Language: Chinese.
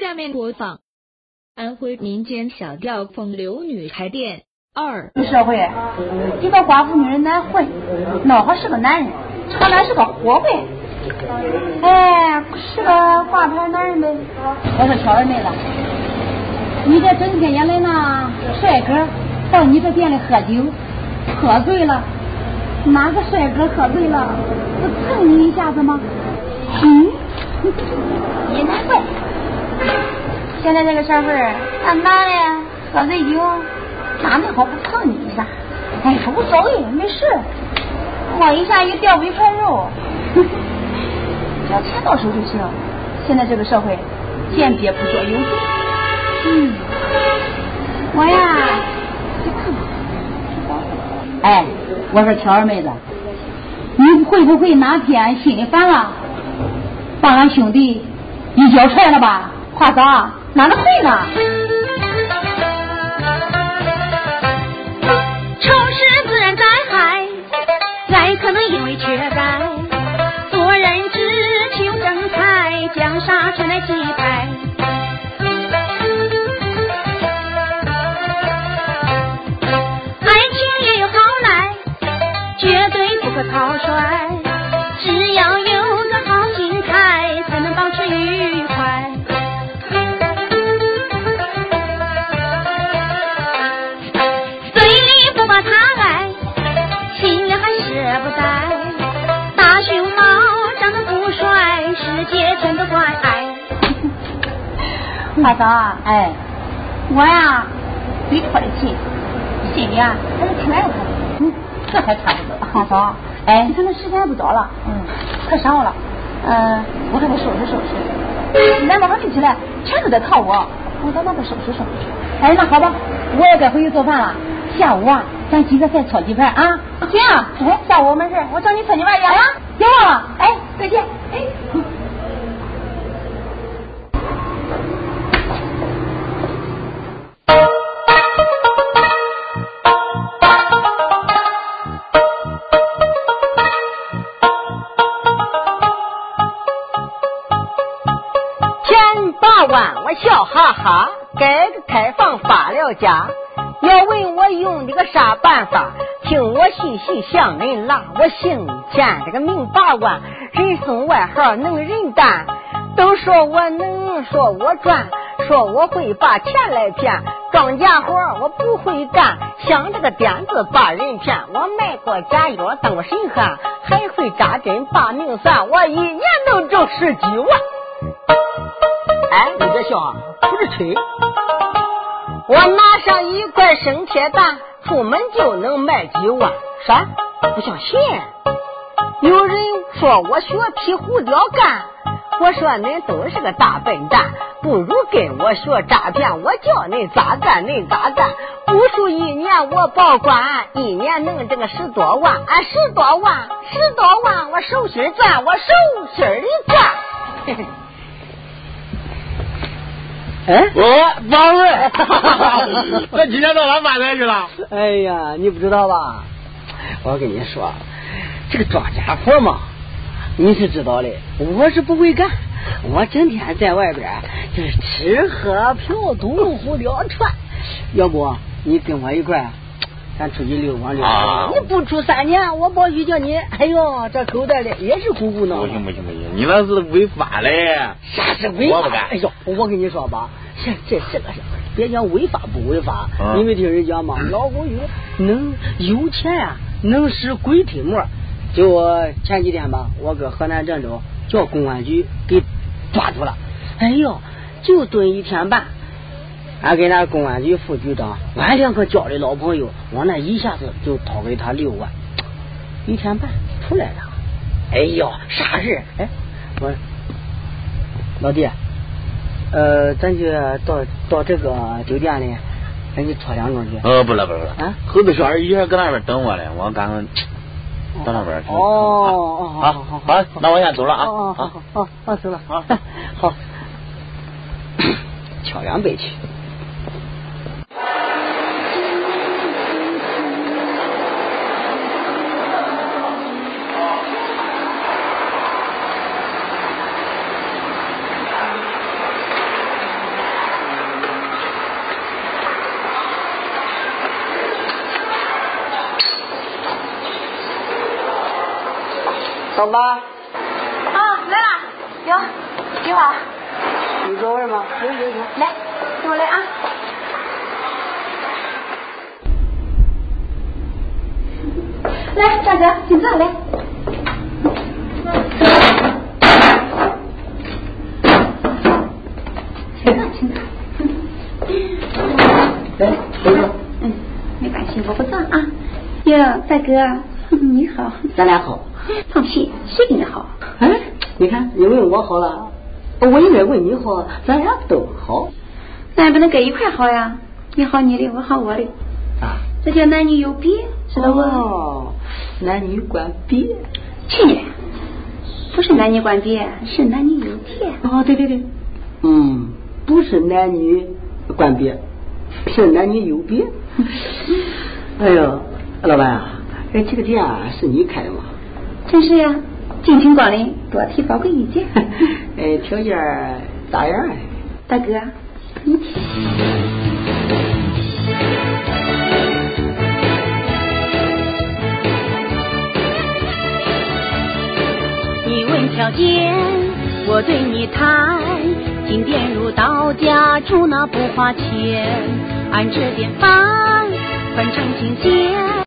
下面播放安徽民间小调《风流女孩店二》。社会一个寡妇女人难混，孬还是个男人，常来是个货柜。哎，是个挂牌男人呗。我说小二妹子，你这整天也来那帅哥到你这店里喝酒，喝醉了，哪个帅哥喝醉了不蹭你一下子吗？嗯，也难怪。现在这个社会，俺男的喝醉酒，哪能好不蹭你一下？哎，无所谓，没事，摸一下又掉一块肉，只 要钱到手就行。现在这个社会，鉴别不说有罪。嗯，我呀，哎，我说巧儿妹子，你会不会哪天心里烦了，把俺兄弟一脚踹了吧？话咋？哪的会呢？花嫂，哎，我呀，对他的气，心里啊还是挺爱他的。嗯，这还差不多。大嫂，哎，你看那时间也不早了，嗯，快晌午了，嗯，我还得收拾收拾。俺早上一起来，全都在靠我，我到那边收拾收拾。哎，那好吧，我也该回去做饭了。下午啊，咱几个再炒几盘啊。行啊，哎，下午没事，我找你搓几碗圆啊。别忘了，哎，再见，哎。我笑哈哈，改革开放发了家。要问我用的个啥办法，听我细细向人拉。我姓钱，这个名八万，人送外号能人担。都说我能，说我赚，说我会把钱来骗。庄稼活我不会干，想这个点子把人骗。我卖过假药当神汉，还会扎针把命算。我一年能挣十几万。哎，你别笑啊，不是吹。我拿上一块生铁蛋，出门就能卖几万。啥？不相信？有人说我学皮胡椒干，我说恁都是个大笨蛋，不如跟我学诈骗，我教恁咋干恁咋干。武术一年我报官，一年能挣个十多万，啊十多万，十多万，我手心赚，我手心里赚。嘿嘿哎，我王瑞，我今天到哪发财去了？哎呀，你不知道吧？我跟你说，这个庄稼活嘛，你是知道的，我是不会干。我整天在外边就是吃喝嫖赌胡聊串，要不你跟我一块儿，咱出去溜光溜啊光。你不出三年，我保许叫你，哎呦，这口袋里也是鼓鼓囊囊。不行不行不行，你那是违法嘞！啥是违法？我不干哎呦，我跟你说吧，这这这个事儿，别讲违法不违法，嗯你没听人讲吗？老古语能有钱呀、能使鬼推磨。就我前几天吧，我搁河南郑州叫公安局给抓住了，哎呦，就蹲一天半。俺跟那公安局副局长，俺两个交的老朋友，我那一下子就掏给他六万，一天半出来了。哎呦，啥事？哎，我老弟，呃，咱就到到这个酒店里，咱去搓两盅去。呃，不了不了不了啊，猴子小二一人搁那边等我嘞，我赶快到那边去。哦哦，好好好好，那我先走了啊。哦，好好好，好走了，好，好，敲两杯去。老妈。啊，来了，哟，菊花。你坐会儿吗？行行行，来，跟我来啊。来，大哥，请坐来。请坐，请坐。来，坐坐。嗯，没关系，我不坐啊。哟，大哥，你好。咱俩好。放屁，谁跟你好？哎，你看，你问我好了，我应该问你好，咱俩都好。咱也不能搁一块好呀，你好你的，我好我的。啊。这叫男女有别，知道不？哦，男女关别。去年不是男女关别，是男女有别。哦，对对对，嗯，不是男女关别，是男女有别。哎呦，老板啊，哎，这个店啊是你开的吗？真是呀，敬请光临，多提宝贵意见。哎，条件咋样？大哥，你。你问条件，我对你谈，进店如到家住那不花钱，按这点饭，分成金钱。